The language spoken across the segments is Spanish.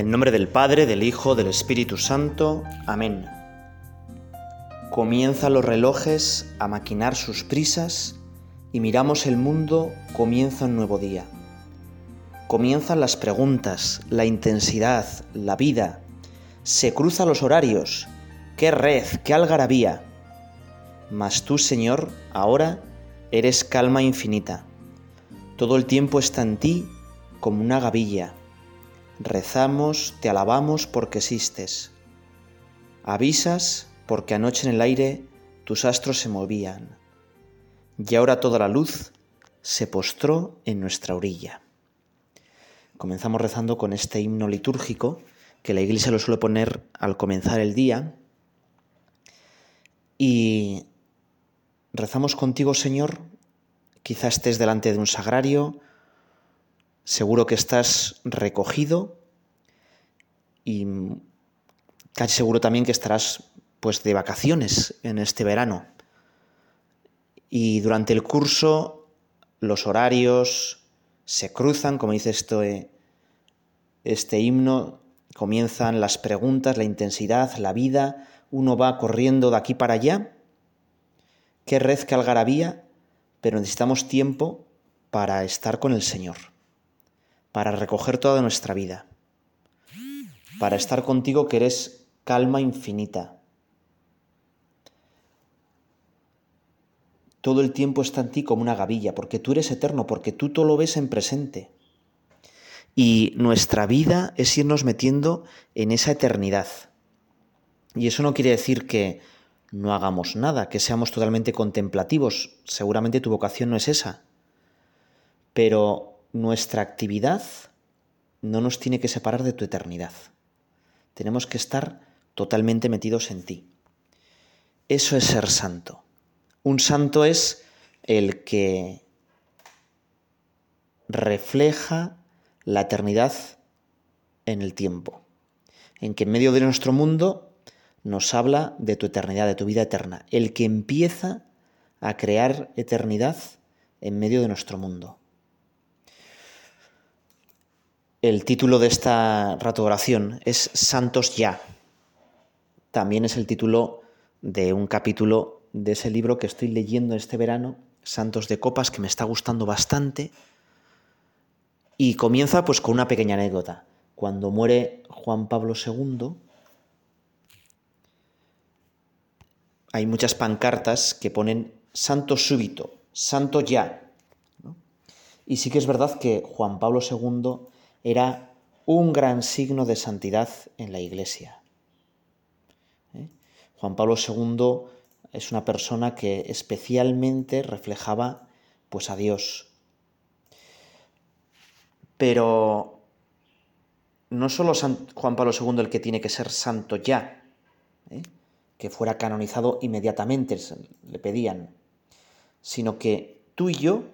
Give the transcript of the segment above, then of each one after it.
En nombre del Padre, del Hijo, del Espíritu Santo. Amén. Comienzan los relojes a maquinar sus prisas y miramos el mundo, comienza un nuevo día. Comienzan las preguntas, la intensidad, la vida. Se cruzan los horarios. ¡Qué red, qué algarabía! Mas tú, Señor, ahora eres calma infinita. Todo el tiempo está en ti como una gavilla Rezamos, te alabamos porque existes. Avisas porque anoche en el aire tus astros se movían. Y ahora toda la luz se postró en nuestra orilla. Comenzamos rezando con este himno litúrgico que la iglesia lo suele poner al comenzar el día. Y rezamos contigo, Señor. Quizá estés delante de un sagrario, seguro que estás recogido y casi seguro también que estarás pues de vacaciones en este verano. Y durante el curso los horarios se cruzan, como dice eh, este himno, comienzan las preguntas, la intensidad, la vida, uno va corriendo de aquí para allá. Qué red, qué algarabía, pero necesitamos tiempo para estar con el Señor, para recoger toda nuestra vida para estar contigo que eres calma infinita. Todo el tiempo está en ti como una gavilla, porque tú eres eterno, porque tú todo lo ves en presente. Y nuestra vida es irnos metiendo en esa eternidad. Y eso no quiere decir que no hagamos nada, que seamos totalmente contemplativos. Seguramente tu vocación no es esa. Pero nuestra actividad no nos tiene que separar de tu eternidad. Tenemos que estar totalmente metidos en ti. Eso es ser santo. Un santo es el que refleja la eternidad en el tiempo, en que en medio de nuestro mundo nos habla de tu eternidad, de tu vida eterna, el que empieza a crear eternidad en medio de nuestro mundo. El título de esta ratoración es Santos ya. También es el título de un capítulo de ese libro que estoy leyendo este verano, Santos de Copas, que me está gustando bastante. Y comienza pues con una pequeña anécdota. Cuando muere Juan Pablo II, hay muchas pancartas que ponen santo súbito, santo ya. Y sí que es verdad que Juan Pablo II era un gran signo de santidad en la Iglesia. ¿Eh? Juan Pablo II es una persona que especialmente reflejaba pues a Dios. Pero no solo Juan Pablo II el que tiene que ser santo ya, ¿eh? que fuera canonizado inmediatamente, le pedían, sino que tú y yo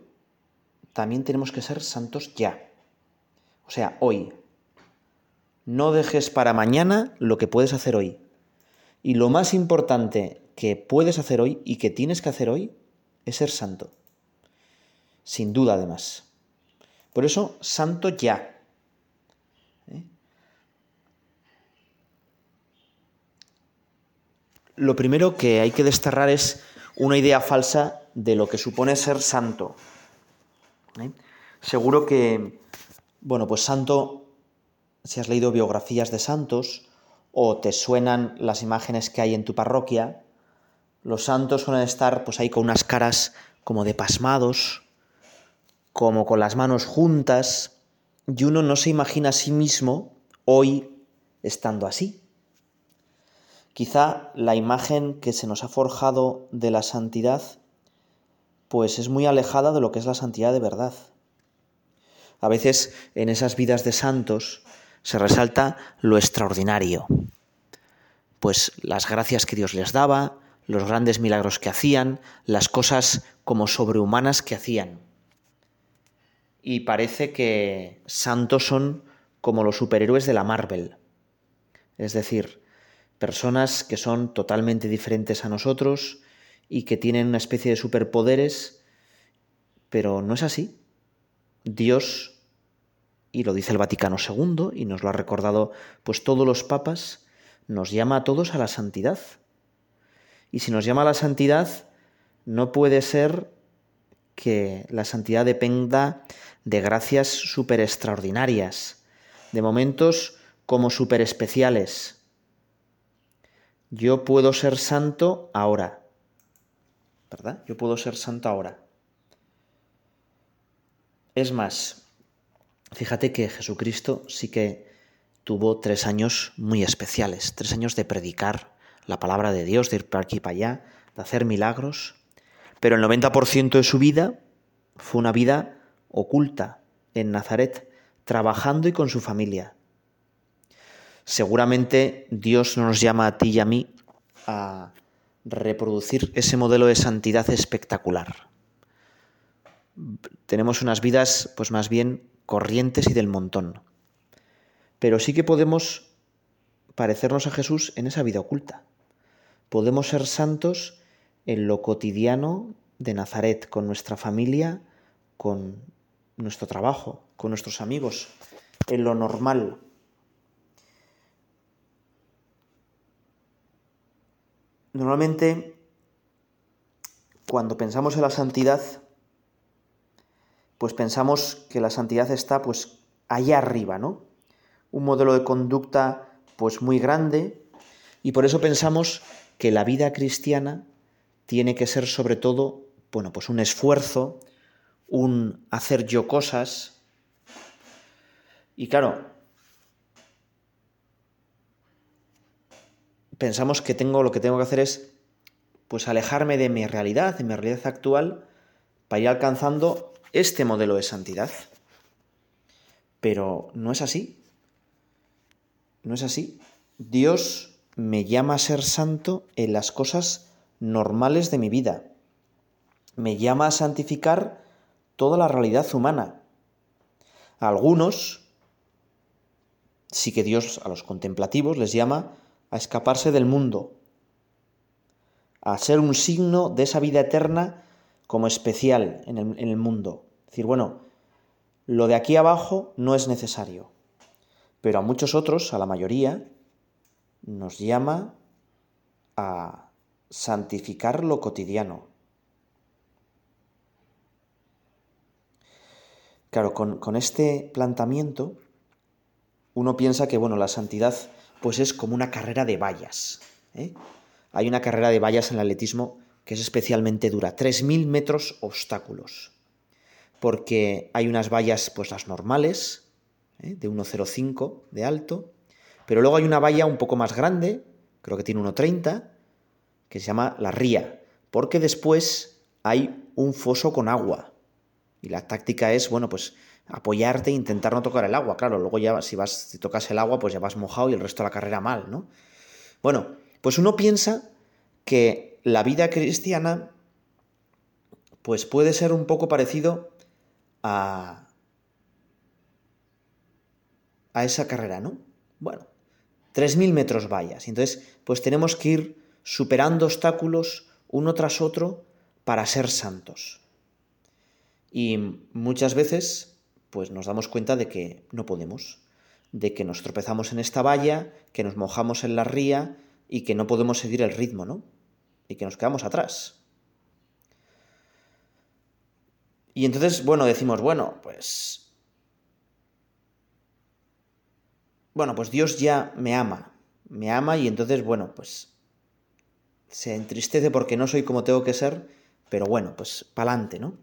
también tenemos que ser santos ya. O sea, hoy. No dejes para mañana lo que puedes hacer hoy. Y lo más importante que puedes hacer hoy y que tienes que hacer hoy es ser santo. Sin duda, además. Por eso, santo ya. ¿Eh? Lo primero que hay que desterrar es una idea falsa de lo que supone ser santo. ¿Eh? Seguro que bueno, pues santo, si has leído biografías de santos o te suenan las imágenes que hay en tu parroquia, los santos suelen estar pues ahí con unas caras como de pasmados, como con las manos juntas, y uno no se imagina a sí mismo hoy estando así. Quizá la imagen que se nos ha forjado de la santidad pues es muy alejada de lo que es la santidad de verdad. A veces en esas vidas de santos se resalta lo extraordinario, pues las gracias que Dios les daba, los grandes milagros que hacían, las cosas como sobrehumanas que hacían. Y parece que santos son como los superhéroes de la Marvel, es decir, personas que son totalmente diferentes a nosotros y que tienen una especie de superpoderes, pero no es así. Dios y lo dice el Vaticano II, y nos lo ha recordado pues todos los papas, nos llama a todos a la santidad. Y si nos llama a la santidad, no puede ser que la santidad dependa de gracias súper extraordinarias, de momentos como súper especiales. Yo puedo ser santo ahora, ¿verdad? Yo puedo ser santo ahora. Es más, fíjate que Jesucristo sí que tuvo tres años muy especiales, tres años de predicar la palabra de Dios, de ir para aquí y para allá, de hacer milagros, pero el 90% de su vida fue una vida oculta en Nazaret, trabajando y con su familia. Seguramente Dios no nos llama a ti y a mí a reproducir ese modelo de santidad espectacular tenemos unas vidas pues más bien corrientes y del montón. Pero sí que podemos parecernos a Jesús en esa vida oculta. Podemos ser santos en lo cotidiano de Nazaret, con nuestra familia, con nuestro trabajo, con nuestros amigos, en lo normal. Normalmente, cuando pensamos en la santidad, pues pensamos que la santidad está pues allá arriba, ¿no? Un modelo de conducta pues muy grande y por eso pensamos que la vida cristiana tiene que ser sobre todo, bueno, pues un esfuerzo, un hacer yo cosas. Y claro, pensamos que tengo lo que tengo que hacer es pues alejarme de mi realidad, de mi realidad actual para ir alcanzando este modelo de santidad. Pero no es así. No es así. Dios me llama a ser santo en las cosas normales de mi vida. Me llama a santificar toda la realidad humana. A algunos, sí que Dios a los contemplativos les llama a escaparse del mundo, a ser un signo de esa vida eterna como especial en el, mundo. Es decir, bueno, lo de aquí abajo no es necesario, pero a muchos otros, a la mayoría, nos llama a santificar lo cotidiano. Claro, con, este planteamiento uno piensa que bueno, la santidad pues es como una carrera de vallas. ¿eh? Hay una carrera de vallas en el atletismo que es especialmente dura, 3.000 metros obstáculos, porque hay unas vallas, pues las normales, ¿eh? de 1,05 de alto, pero luego hay una valla un poco más grande, creo que tiene 1,30, que se llama la ría, porque después hay un foso con agua, y la táctica es, bueno, pues apoyarte e intentar no tocar el agua. Claro, luego ya si vas, si tocas el agua, pues ya vas mojado y el resto de la carrera mal, ¿no? Bueno, pues uno piensa que la vida cristiana pues puede ser un poco parecido a, esa carrera, ¿no? Bueno, 3.000 metros vallas. Entonces, pues tenemos que ir superando obstáculos uno tras otro para ser santos. Y muchas veces, pues nos damos cuenta de que no podemos, de que nos tropezamos en esta valla, que nos mojamos en la ría y que no podemos seguir el ritmo, ¿no? y que nos quedamos atrás. Y entonces, bueno, decimos, bueno, pues... Bueno, pues Dios ya me ama, me ama y entonces, bueno, pues se entristece porque no soy como tengo que ser, pero bueno, pues pa'lante, ¿no?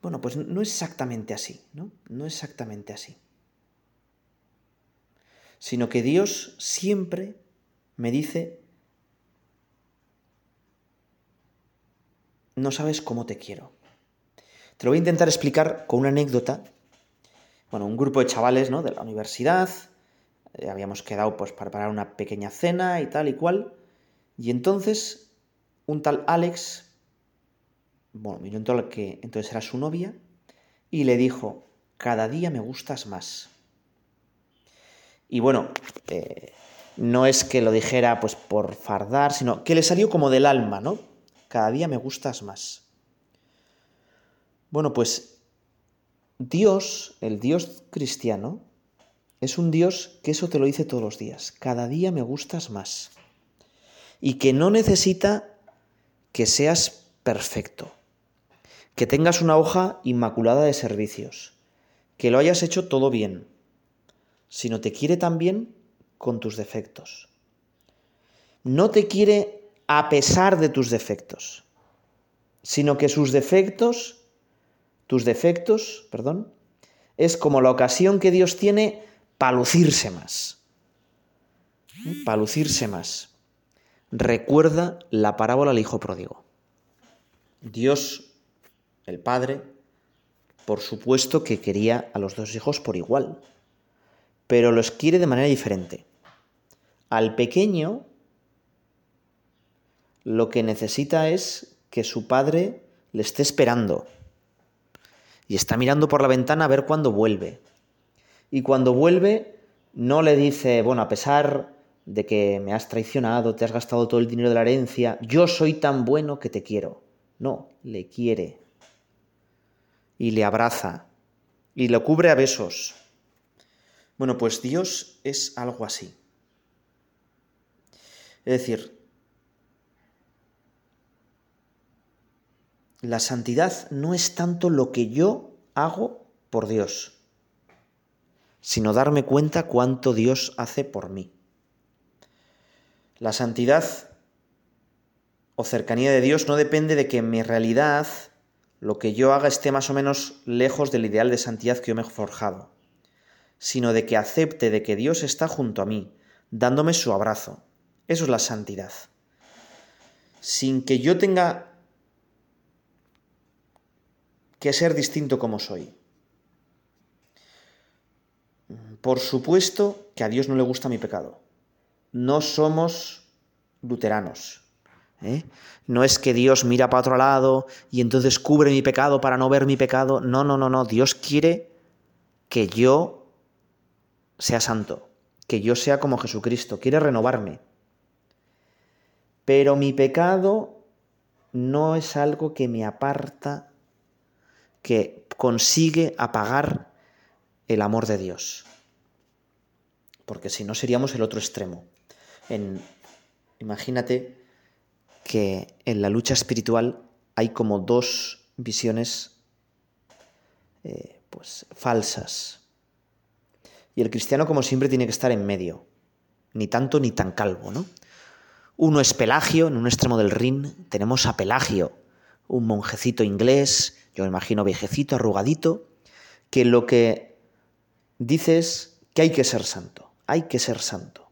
Bueno, pues no es exactamente así, ¿no? No es exactamente así. Sino que Dios siempre me dice no sabes cómo te quiero. Te lo voy a intentar explicar con una anécdota. Bueno, un grupo de chavales ¿no? de la universidad, eh, habíamos quedado pues para preparar una pequeña cena y tal y cual, y entonces un tal Alex, bueno, miró en que entonces era su novia, y le dijo, cada día me gustas más. Y bueno, eh, no es que lo dijera pues por fardar, sino que le salió como del alma, ¿no? cada día me gustas más. Bueno, pues Dios, el Dios cristiano, es un Dios que eso te lo dice todos los días. Cada día me gustas más. Y que no necesita que seas perfecto, que tengas una hoja inmaculada de servicios, que lo hayas hecho todo bien, sino te quiere también con tus defectos. No te quiere a pesar de tus defectos, sino que sus defectos, tus defectos, perdón, es como la ocasión que Dios tiene para lucirse más. ¿Eh? Para lucirse más. Recuerda la parábola del hijo pródigo. Dios, el Padre, por supuesto que quería a los dos hijos por igual, pero los quiere de manera diferente. Al pequeño lo que necesita es que su padre le esté esperando. Y está mirando por la ventana a ver cuándo vuelve. Y cuando vuelve, no le dice, bueno, a pesar de que me has traicionado, te has gastado todo el dinero de la herencia, yo soy tan bueno que te quiero. No, le quiere. Y le abraza. Y lo cubre a besos. Bueno, pues Dios es algo así. Es decir, la santidad no es tanto lo que yo hago por Dios, sino darme cuenta cuánto Dios hace por mí. La santidad o cercanía de Dios no depende de que en mi realidad lo que yo haga esté más o menos lejos del ideal de santidad que yo me he forjado, sino de que acepte de que Dios está junto a mí, dándome su abrazo. Eso es la santidad. Sin que yo tenga que ser distinto como soy. Por supuesto que a Dios no le gusta mi pecado. No somos luteranos. ¿eh? No es que Dios mira para otro lado y entonces cubre mi pecado para no ver mi pecado. No, no, no, no. Dios quiere que yo sea santo, que yo sea como Jesucristo. Quiere renovarme. Pero mi pecado no es algo que me aparta que consigue apagar el amor de Dios. Porque si no seríamos el otro extremo. En, imagínate que en la lucha espiritual hay como dos visiones eh, pues, falsas. Y el cristiano, como siempre, tiene que estar en medio. Ni tanto ni tan calvo, ¿no? Uno es Pelagio, en un extremo del Rin tenemos a Pelagio, un monjecito inglés yo me imagino viejecito, arrugadito, que lo que dice es que hay que ser santo, hay que ser santo.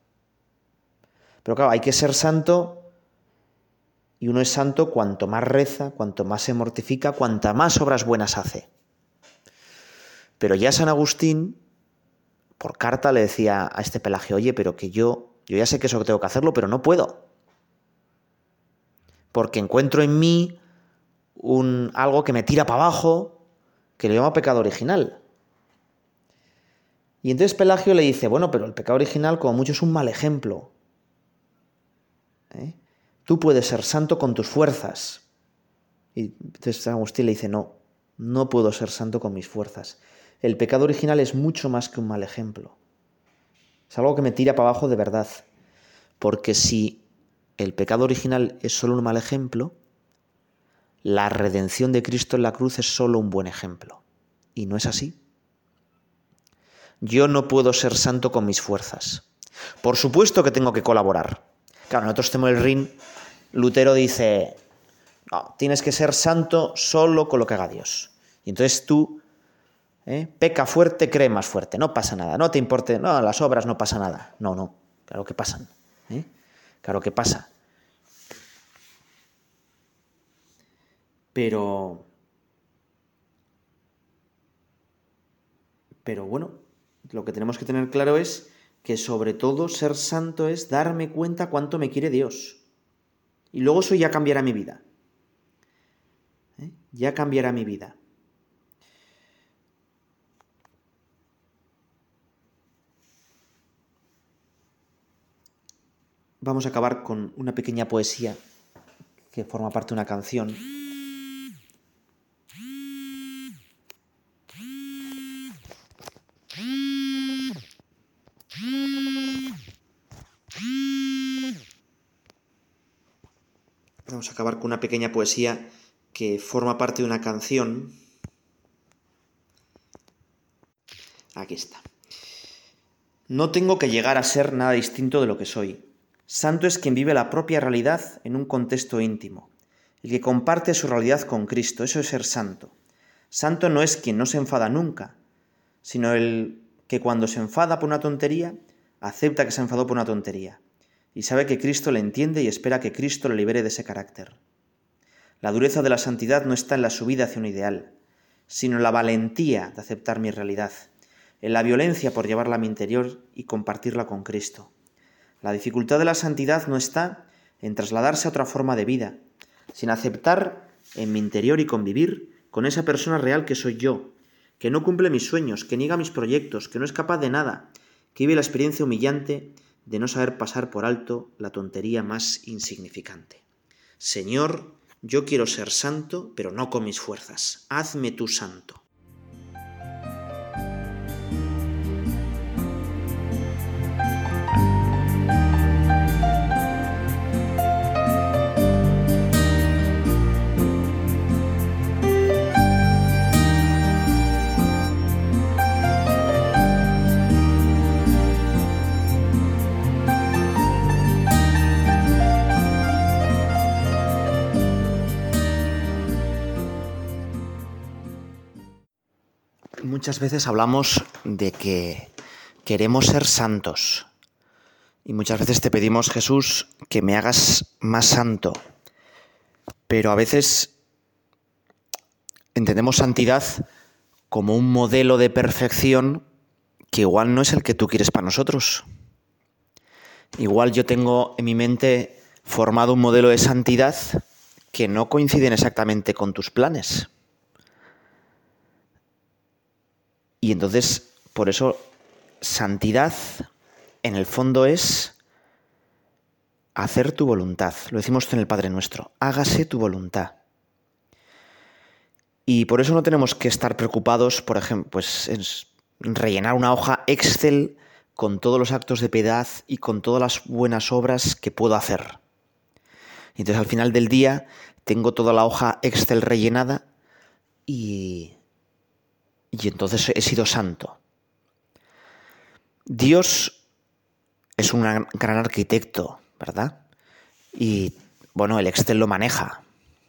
Pero claro, hay que ser santo y uno es santo cuanto más reza, cuanto más se mortifica, cuanta más obras buenas hace. Pero ya San Agustín, por carta, le decía a este Pelagio, oye, pero que yo, yo ya sé que eso tengo que hacerlo, pero no puedo. Porque encuentro en mí un, algo que me tira para abajo, que le llama pecado original. Y entonces Pelagio le dice, bueno, pero el pecado original como mucho es un mal ejemplo. ¿Eh? Tú puedes ser santo con tus fuerzas. Y entonces Agustín le dice, no, no puedo ser santo con mis fuerzas. El pecado original es mucho más que un mal ejemplo. Es algo que me tira para abajo de verdad. Porque si el pecado original es solo un mal ejemplo, la redención de Cristo en la cruz es solo un buen ejemplo. Y no es así. Yo no puedo ser santo con mis fuerzas. Por supuesto que tengo que colaborar. Claro, nosotros tenemos el ring. Lutero dice, no, tienes que ser santo solo con lo que haga Dios. Y entonces tú, ¿eh? peca fuerte, cree más fuerte, no pasa nada, no te importe, no, las obras no pasa nada. No, no, claro que pasan. ¿eh? Claro que pasa. Pero... Pero bueno, lo que tenemos que tener claro es que sobre todo ser santo es darme cuenta cuánto me quiere Dios. Y luego eso ya cambiará mi vida. ¿Eh? Ya cambiará mi vida. Vamos a acabar con una pequeña poesía que forma parte de una canción Vamos a acabar con una pequeña poesía que forma parte de una canción. Aquí está. No tengo que llegar a ser nada distinto de lo que soy. Santo es quien vive la propia realidad en un contexto íntimo, el que comparte su realidad con Cristo, eso es ser santo. Santo no es quien no se enfada nunca, sino el que cuando se enfada por una tontería, acepta que se enfadó por una tontería, y sabe que Cristo le entiende y espera que Cristo le libere de ese carácter. La dureza de la santidad no está en la subida hacia un ideal, sino en la valentía de aceptar mi realidad, en la violencia por llevarla a mi interior y compartirla con Cristo. La dificultad de la santidad no está en trasladarse a otra forma de vida, sin aceptar en mi interior y convivir con esa persona real que soy yo, que no cumple mis sueños, que niega mis proyectos, que no es capaz de nada, que vive la experiencia humillante de no saber pasar por alto la tontería más insignificante. Señor, yo quiero ser santo, pero no con mis fuerzas. Hazme tú santo. Muchas veces hablamos de que queremos ser santos y muchas veces te pedimos, Jesús, que me hagas más santo, pero a veces entendemos santidad como un modelo de perfección que igual no es el que tú quieres para nosotros. Igual yo tengo en mi mente formado un modelo de santidad que no coinciden exactamente con tus planes. Y entonces, por eso, santidad en el fondo es hacer tu voluntad. Lo decimos en el Padre Nuestro. Hágase tu voluntad. Y por eso no tenemos que estar preocupados, por ejemplo, pues en rellenar una hoja Excel con todos los actos de piedad y con todas las buenas obras que puedo hacer. Entonces al final del día tengo toda la hoja Excel rellenada y y entonces he sido santo. Dios es un gran arquitecto, ¿verdad? Y bueno, el Excel lo maneja.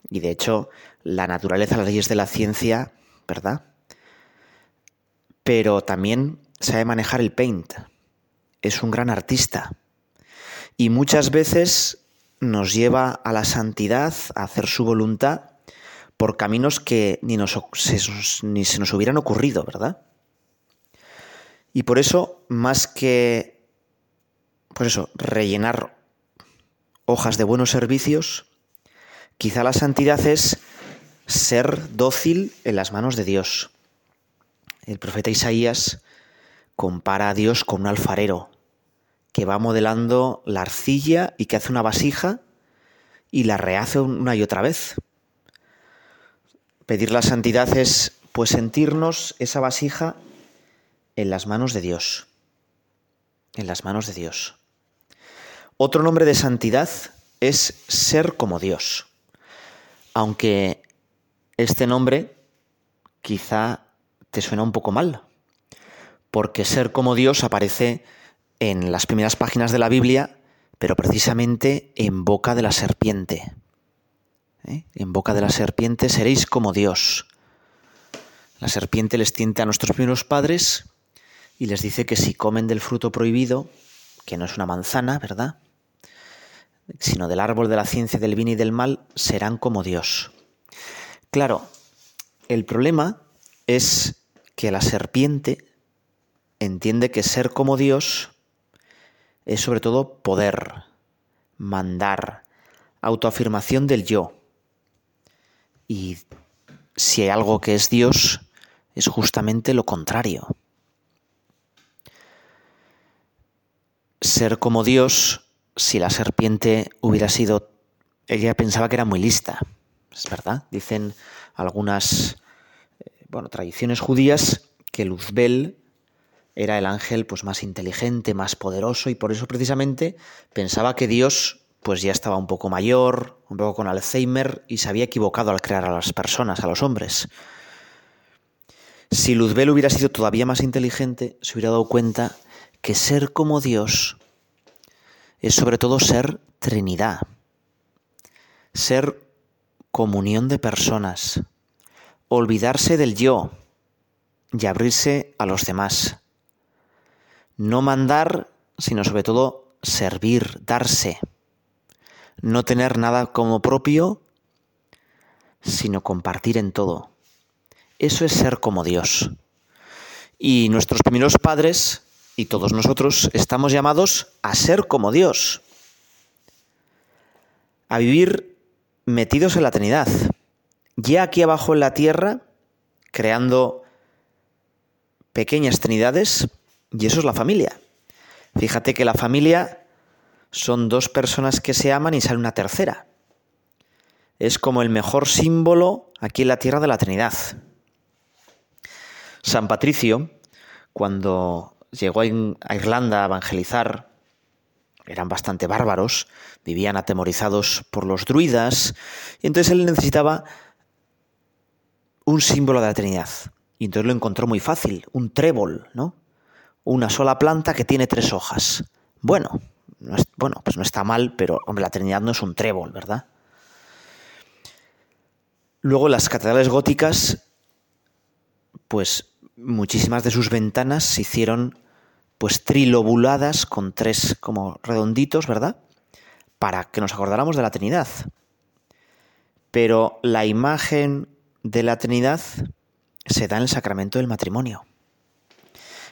Y de hecho, la naturaleza, las leyes de la ciencia, ¿verdad? Pero también sabe manejar el paint. Es un gran artista. Y muchas veces nos lleva a la santidad, a hacer su voluntad, por caminos que ni, nos, se, ni se nos hubieran ocurrido, ¿verdad? Y por eso, más que, pues eso, rellenar hojas de buenos servicios, quizá la santidad es ser dócil en las manos de Dios. El profeta Isaías compara a Dios con un alfarero que va modelando la arcilla y que hace una vasija y la rehace una y otra vez. Pedir la santidad es pues sentirnos esa vasija en las manos de Dios. En las manos de Dios. Otro nombre de santidad es ser como Dios. Aunque este nombre quizá te suena un poco mal, porque ser como Dios aparece en las primeras páginas de la Biblia, pero precisamente en boca de la serpiente. ¿Eh? En boca de la serpiente seréis como Dios. La serpiente les tiente a nuestros primeros padres y les dice que si comen del fruto prohibido, que no es una manzana, ¿verdad? Sino del árbol de la ciencia del bien y del mal, serán como Dios. Claro, el problema es que la serpiente entiende que ser como Dios es sobre todo poder, mandar, autoafirmación del yo. Y si hay algo que es Dios, es justamente lo contrario. Ser como Dios, si la serpiente hubiera sido, ella pensaba que era muy lista, es verdad. Dicen algunas eh, bueno, tradiciones judías que Luzbel era el ángel pues más inteligente, más poderoso y por eso precisamente pensaba que Dios pues ya estaba un poco mayor, un poco con Alzheimer y se había equivocado al crear a las personas, a los hombres. Si Luzbel hubiera sido todavía más inteligente, se hubiera dado cuenta que ser como Dios es sobre todo ser Trinidad, ser comunión de personas, olvidarse del yo y abrirse a los demás. No mandar, sino sobre todo servir, darse no tener nada como propio, sino compartir en todo. Eso es ser como Dios. Y nuestros primeros padres y todos nosotros estamos llamados a ser como Dios, a vivir metidos en la Trinidad, ya aquí abajo en la tierra, creando pequeñas trinidades, y eso es la familia. Fíjate que la familia son dos personas que se aman y sale una tercera. Es como el mejor símbolo aquí en la tierra de la Trinidad. San Patricio, cuando llegó a Irlanda a evangelizar, eran bastante bárbaros, vivían atemorizados por los druidas, y entonces él necesitaba un símbolo de la Trinidad. Y entonces lo encontró muy fácil, un trébol, ¿no? Una sola planta que tiene tres hojas. Bueno, bueno, pues no está mal, pero hombre, la Trinidad no es un trébol, ¿verdad? Luego las catedrales góticas, pues muchísimas de sus ventanas se hicieron pues trilobuladas con tres como redonditos, ¿verdad? Para que nos acordáramos de la Trinidad. Pero la imagen de la Trinidad se da en el sacramento del matrimonio.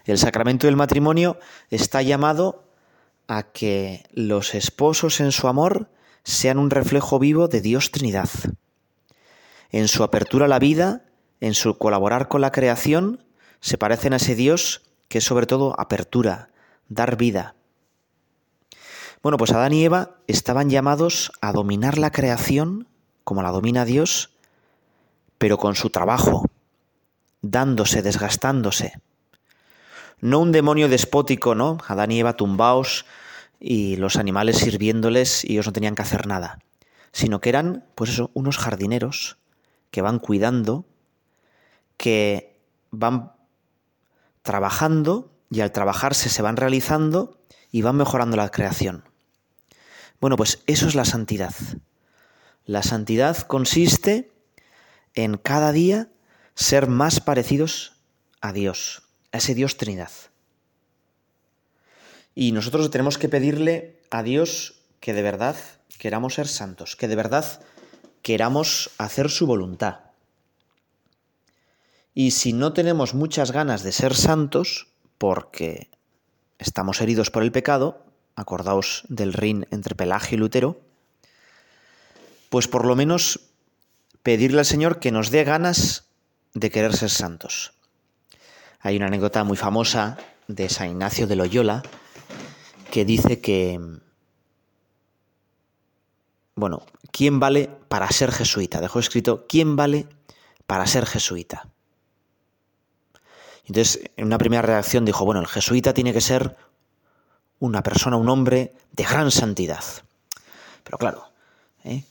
El sacramento del matrimonio está llamado a que los esposos en su amor sean un reflejo vivo de Dios Trinidad. En su apertura a la vida, en su colaborar con la creación, se parecen a ese Dios que es sobre todo apertura, dar vida. Bueno, pues Adán y Eva estaban llamados a dominar la creación como la domina Dios, pero con su trabajo, dándose, desgastándose no un demonio despótico, ¿no? Adán y Eva tumbaos y los animales sirviéndoles y ellos no tenían que hacer nada, sino que eran, pues eso, unos jardineros que van cuidando, que van trabajando y al trabajarse se van realizando y van mejorando la creación. Bueno, pues eso es la santidad. La santidad consiste en cada día ser más parecidos a Dios a ese Dios Trinidad. Y nosotros tenemos que pedirle a Dios que de verdad queramos ser santos, que de verdad queramos hacer su voluntad. Y si no tenemos muchas ganas de ser santos, porque estamos heridos por el pecado, acordaos del rin entre Pelagio y Lutero, pues por lo menos pedirle al Señor que nos dé ganas de querer ser santos. Hay una anécdota muy famosa de San Ignacio de Loyola que dice que, bueno, ¿quién vale para ser jesuita? Dejó escrito, ¿quién vale para ser jesuita? Entonces, en una primera reacción dijo, bueno, el jesuita tiene que ser una persona, un hombre de gran santidad. Pero claro, ¿eh?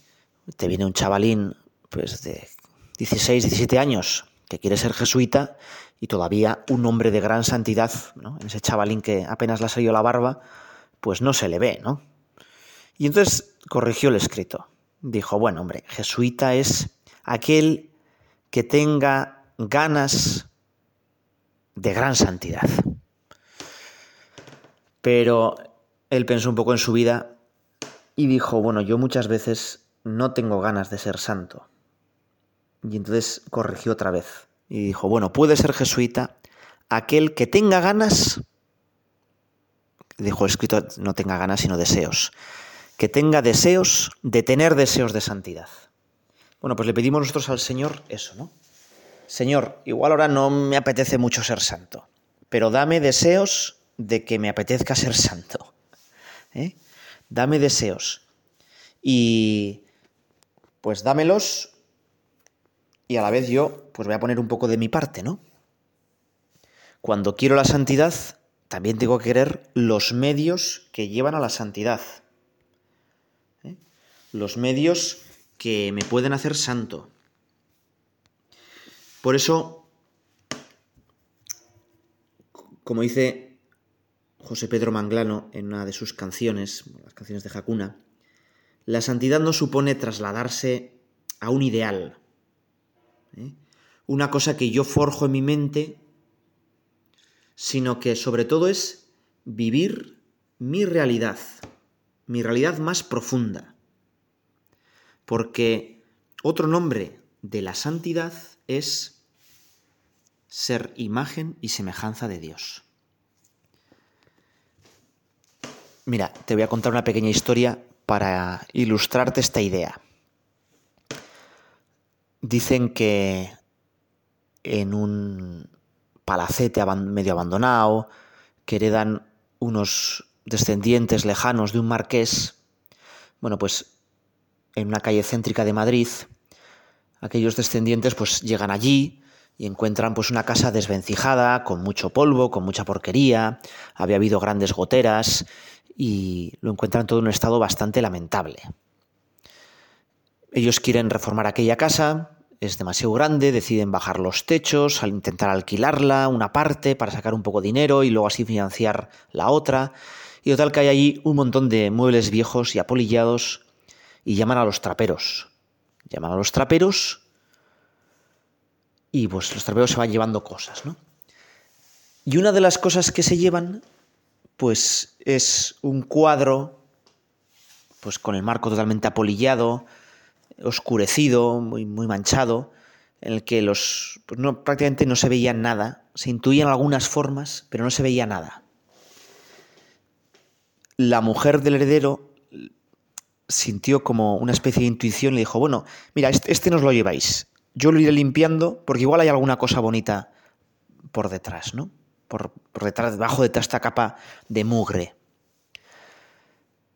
te viene un chavalín pues de 16, 17 años que quiere ser jesuita y todavía un hombre de gran santidad, ¿no? en ese chavalín que apenas le ha salido la barba, pues no se le ve, ¿no? Y entonces corrigió el escrito. Dijo, bueno, hombre, jesuita es aquel que tenga ganas de gran santidad. Pero él pensó un poco en su vida y dijo, bueno, yo muchas veces no tengo ganas de ser santo. Y entonces corrigió otra vez y dijo, bueno, puede ser jesuita aquel que tenga ganas, dijo el escrito, no tenga ganas sino deseos, que tenga deseos de tener deseos de santidad. Bueno, pues le pedimos nosotros al Señor eso, ¿no? Señor, igual ahora no me apetece mucho ser santo, pero dame deseos de que me apetezca ser santo. ¿eh? Dame deseos. Y pues dámelos y a la vez yo pues voy a poner un poco de mi parte, ¿no? Cuando quiero la santidad, también tengo que querer los medios que llevan a la santidad. los medios que me pueden hacer santo. Por eso, como dice José Pedro Manglano en una de sus canciones, las canciones de Jacuna, la santidad no supone trasladarse a un ideal, ¿eh? una cosa que yo forjo en mi mente, sino que sobre todo es vivir mi realidad, mi realidad más profunda. Porque otro nombre de la santidad es ser imagen y semejanza de Dios. Mira, te voy a contar una pequeña historia para ilustrarte esta idea. Dicen que en un palacete medio abandonado, que heredan unos descendientes lejanos de un marqués, bueno, pues en una calle céntrica de Madrid, aquellos descendientes pues llegan allí y encuentran pues una casa desvencijada, con mucho polvo, con mucha porquería, había habido grandes goteras y lo encuentran todo en un estado bastante lamentable. Ellos quieren reformar aquella casa, es demasiado grande, deciden bajar los techos, al intentar alquilarla, una parte, para sacar un poco de dinero y luego así financiar la otra. Y total que hay allí un montón de muebles viejos y apolillados y llaman a los traperos. Llaman a los traperos y pues los traperos se van llevando cosas, ¿no? Y una de las cosas que se llevan pues es un cuadro pues con el marco totalmente apolillado, oscurecido, muy, muy manchado, en el que los pues no, prácticamente no se veía nada, se intuían algunas formas, pero no se veía nada. La mujer del heredero sintió como una especie de intuición y le dijo, bueno, mira, este, este nos lo lleváis, yo lo iré limpiando porque igual hay alguna cosa bonita por detrás, ¿no? por, detrás, debajo de esta capa de mugre.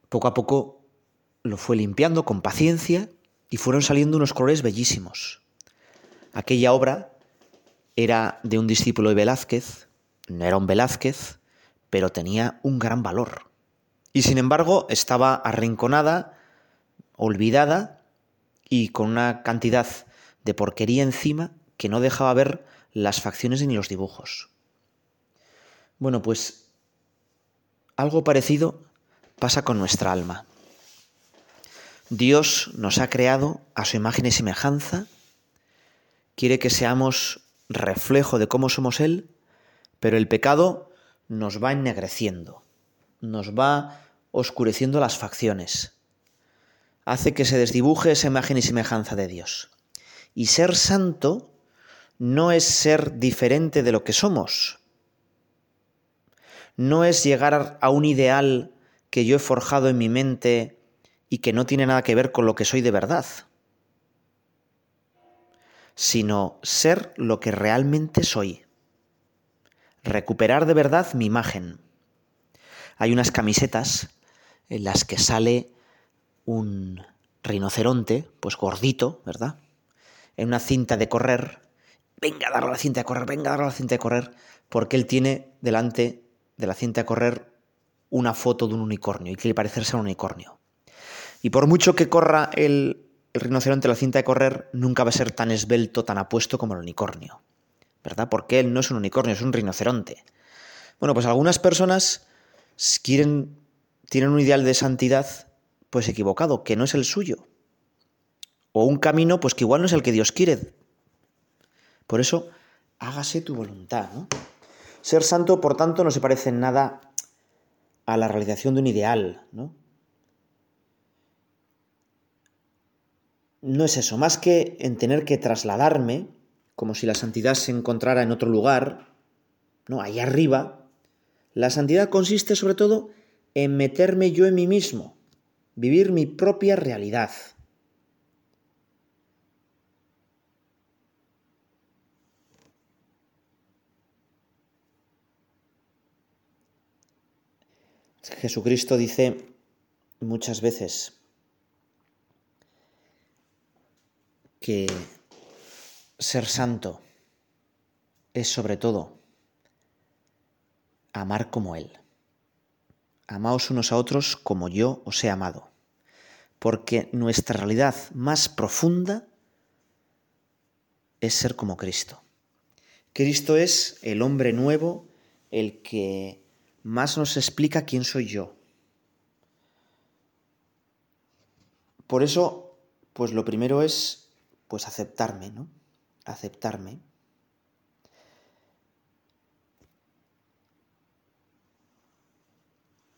Poco a poco lo fue limpiando con paciencia y fueron saliendo unos colores bellísimos. Aquella obra era de un discípulo de Velázquez, no era un Velázquez, pero tenía un gran valor. Y sin embargo estaba arrinconada, olvidada y con una cantidad de porquería encima que no dejaba ver las facciones ni los dibujos. Bueno, pues algo parecido pasa con nuestra alma. Dios nos ha creado a su imagen y semejanza, quiere que seamos reflejo de cómo somos Él, pero el pecado nos va ennegreciendo, nos va oscureciendo las facciones, hace que se desdibuje esa imagen y semejanza de Dios. Y ser santo no es ser diferente de lo que somos, no es llegar a un ideal que yo he forjado en mi mente y que no tiene nada que ver con lo que soy de verdad, sino ser lo que realmente soy, recuperar de verdad mi imagen. Hay unas camisetas en las que sale un rinoceronte, pues gordito, ¿verdad? En una cinta de correr. Venga a darle la cinta de correr, venga a darle la cinta de correr, porque él tiene delante de la cinta a correr una foto de un unicornio y quiere parecerse a un unicornio. Y por mucho que corra el, el rinoceronte la cinta de correr, nunca va a ser tan esbelto, tan apuesto como el unicornio. ¿Verdad? Porque él no es un unicornio, es un rinoceronte. Bueno, pues algunas personas quieren, tienen un ideal de santidad pues equivocado, que no es el suyo. O un camino pues que igual no es el que Dios quiere. Por eso, hágase tu voluntad, ¿no? Ser santo, por tanto, no se parece en nada a la realización de un ideal, ¿no? No es eso, más que en tener que trasladarme, como si la santidad se encontrara en otro lugar, ¿no? Ahí arriba, la santidad consiste sobre todo en meterme yo en mí mismo, vivir mi propia realidad. Jesucristo dice muchas veces que ser santo es sobre todo amar como Él. Amaos unos a otros como yo os he amado. porque nuestra realidad más profunda es ser como Cristo. Cristo es el hombre nuevo, el que más nos explica quién soy yo. Por eso, pues lo primero es pues aceptarme, ¿no? Aceptarme.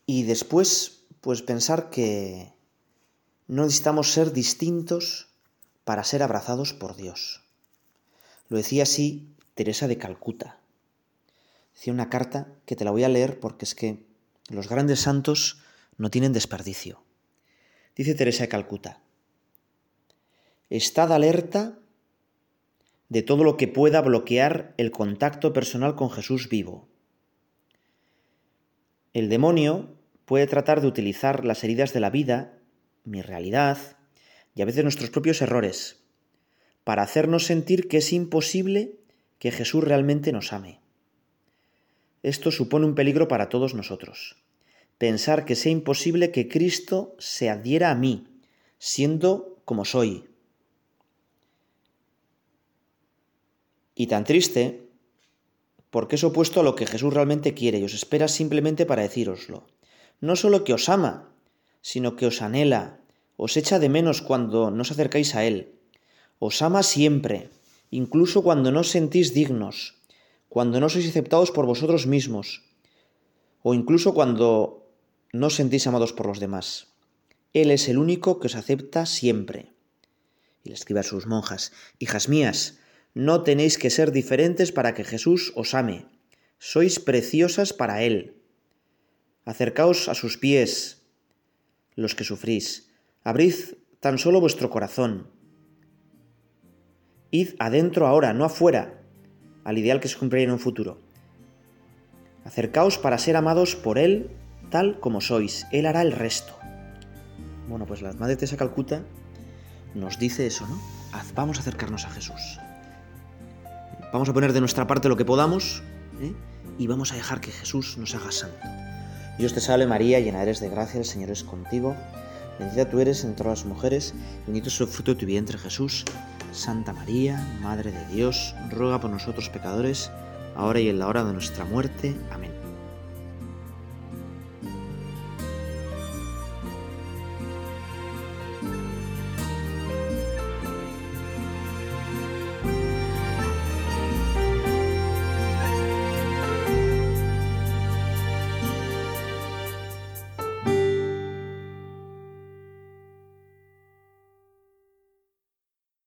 Y después, pues pensar que no necesitamos ser distintos para ser abrazados por Dios. Lo decía así Teresa de Calcuta. Decía una carta que te la voy a leer porque es que los grandes santos no tienen desperdicio. Dice Teresa de Calcuta, Estad alerta de todo lo que pueda bloquear el contacto personal con Jesús vivo. El demonio puede tratar de utilizar las heridas de la vida, mi realidad y a veces nuestros propios errores, para hacernos sentir que es imposible que Jesús realmente nos ame. Esto supone un peligro para todos nosotros. Pensar que sea imposible que Cristo se adhiera a mí, siendo como soy. Y tan triste, porque es opuesto a lo que Jesús realmente quiere y os espera simplemente para decíroslo no solo que os ama, sino que os anhela, os echa de menos cuando no os acercáis a Él. Os ama siempre, incluso cuando no os sentís dignos, cuando no sois aceptados por vosotros mismos, o incluso cuando no sentís amados por los demás. Él es el único que os acepta siempre. Y le escribe a sus monjas, Hijas mías, no tenéis que ser diferentes para que Jesús os ame. Sois preciosas para Él. Acercaos a sus pies, los que sufrís, abrid tan solo vuestro corazón. Id adentro ahora, no afuera, al ideal que se cumplirá en un futuro. Acercaos para ser amados por Él tal como sois. Él hará el resto. Bueno, pues la Madre Teresa Calcuta nos dice eso, ¿no? Vamos a acercarnos a Jesús. Vamos a poner de nuestra parte lo que podamos ¿eh? y vamos a dejar que Jesús nos haga santo. Dios te salve María, llena eres de gracia, el Señor es contigo. Bendita tú eres entre todas las mujeres, bendito es el fruto de tu vientre Jesús. Santa María, Madre de Dios, ruega por nosotros pecadores, ahora y en la hora de nuestra muerte. Amén.